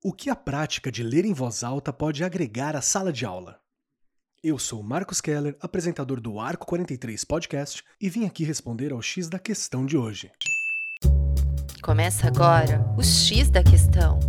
O que a prática de ler em voz alta pode agregar à sala de aula? Eu sou Marcos Keller, apresentador do Arco 43 Podcast, e vim aqui responder ao X da questão de hoje. Começa agora o X da questão.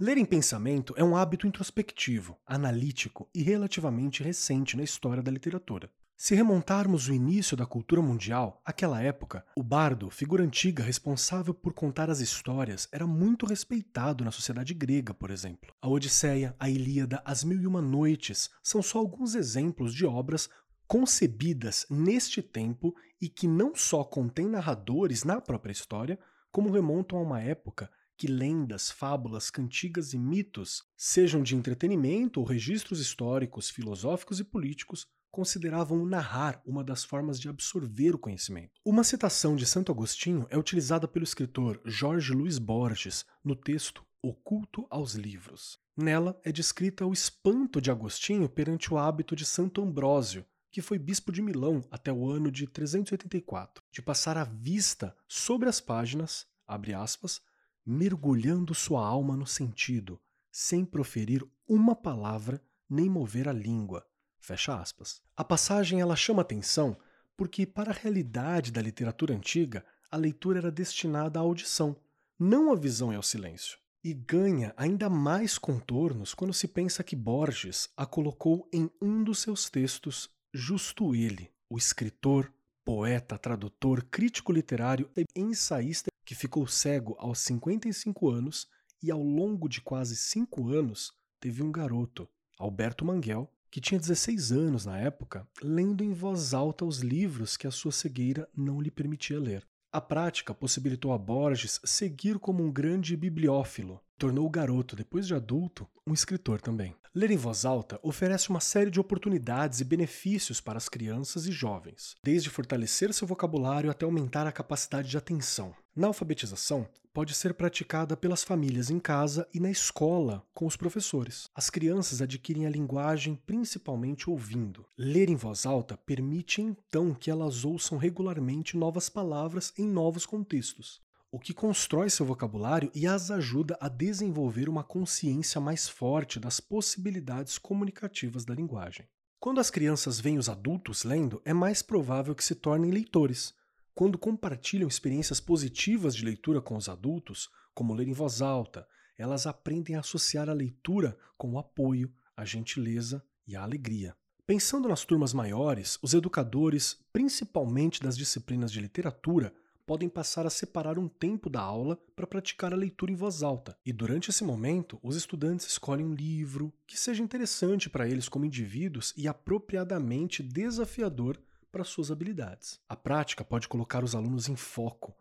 Ler em pensamento é um hábito introspectivo, analítico e relativamente recente na história da literatura. Se remontarmos o início da cultura mundial, aquela época, o bardo, figura antiga responsável por contar as histórias, era muito respeitado na sociedade grega, por exemplo. A Odisseia, a Ilíada, as Mil e Uma Noites são só alguns exemplos de obras concebidas neste tempo e que não só contêm narradores na própria história, como remontam a uma época que lendas, fábulas, cantigas e mitos, sejam de entretenimento ou registros históricos, filosóficos e políticos, consideravam narrar uma das formas de absorver o conhecimento. Uma citação de Santo Agostinho é utilizada pelo escritor Jorge Luiz Borges no texto Oculto aos Livros. Nela é descrita o espanto de Agostinho perante o hábito de Santo Ambrósio, que foi bispo de Milão até o ano de 384, de passar a vista sobre as páginas, abre aspas, mergulhando sua alma no sentido, sem proferir uma palavra nem mover a língua, Fecha aspas. A passagem ela chama atenção porque, para a realidade da literatura antiga, a leitura era destinada à audição, não à visão e ao silêncio. E ganha ainda mais contornos quando se pensa que Borges a colocou em um dos seus textos, justo ele, o escritor, poeta, tradutor, crítico literário e ensaísta que ficou cego aos 55 anos e ao longo de quase cinco anos teve um garoto, Alberto Manguel, que tinha 16 anos na época, lendo em voz alta os livros que a sua cegueira não lhe permitia ler. A prática possibilitou a Borges seguir como um grande bibliófilo. Tornou o garoto, depois de adulto, um escritor também. Ler em voz alta oferece uma série de oportunidades e benefícios para as crianças e jovens, desde fortalecer seu vocabulário até aumentar a capacidade de atenção. Na alfabetização, pode ser praticada pelas famílias em casa e na escola com os professores. As crianças adquirem a linguagem principalmente ouvindo. Ler em voz alta permite então que elas ouçam regularmente novas palavras em novos contextos, o que constrói seu vocabulário e as ajuda a desenvolver uma consciência mais forte das possibilidades comunicativas da linguagem. Quando as crianças veem os adultos lendo, é mais provável que se tornem leitores quando compartilham experiências positivas de leitura com os adultos, como ler em voz alta, elas aprendem a associar a leitura com o apoio, a gentileza e a alegria. Pensando nas turmas maiores, os educadores, principalmente das disciplinas de literatura, podem passar a separar um tempo da aula para praticar a leitura em voz alta. E durante esse momento, os estudantes escolhem um livro que seja interessante para eles como indivíduos e apropriadamente desafiador para suas habilidades. A prática pode colocar os alunos em foco,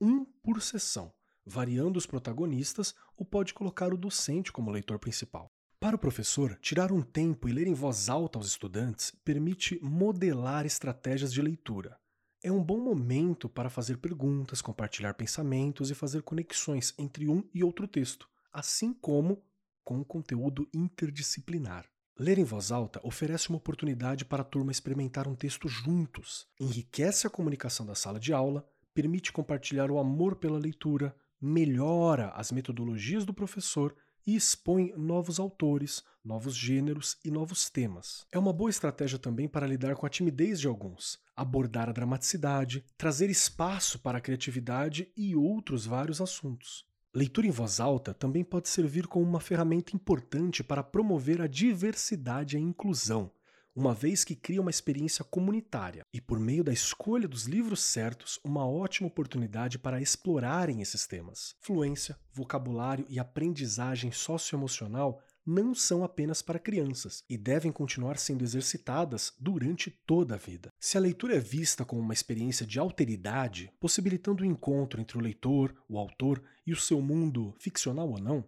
um por sessão, variando os protagonistas ou pode colocar o docente como leitor principal. Para o professor, tirar um tempo e ler em voz alta aos estudantes permite modelar estratégias de leitura. É um bom momento para fazer perguntas, compartilhar pensamentos e fazer conexões entre um e outro texto, assim como com o conteúdo interdisciplinar. Ler em voz alta oferece uma oportunidade para a turma experimentar um texto juntos, enriquece a comunicação da sala de aula, permite compartilhar o amor pela leitura, melhora as metodologias do professor e expõe novos autores, novos gêneros e novos temas. É uma boa estratégia também para lidar com a timidez de alguns, abordar a dramaticidade, trazer espaço para a criatividade e outros vários assuntos. Leitura em voz alta também pode servir como uma ferramenta importante para promover a diversidade e a inclusão, uma vez que cria uma experiência comunitária e, por meio da escolha dos livros certos, uma ótima oportunidade para explorarem esses temas. Fluência, vocabulário e aprendizagem socioemocional não são apenas para crianças e devem continuar sendo exercitadas durante toda a vida. Se a leitura é vista como uma experiência de alteridade, possibilitando o encontro entre o leitor, o autor e o seu mundo, ficcional ou não,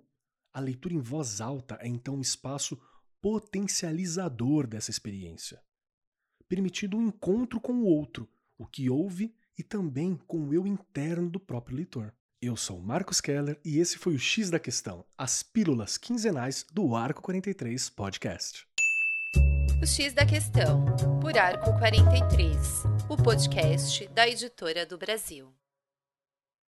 a leitura em voz alta é então um espaço potencializador dessa experiência, permitindo um encontro com o outro, o que ouve e também com o eu interno do próprio leitor. Eu sou Marcos Keller e esse foi o X da Questão, as pílulas quinzenais do Arco 43 Podcast. O X da Questão, por Arco 43, o podcast da editora do Brasil.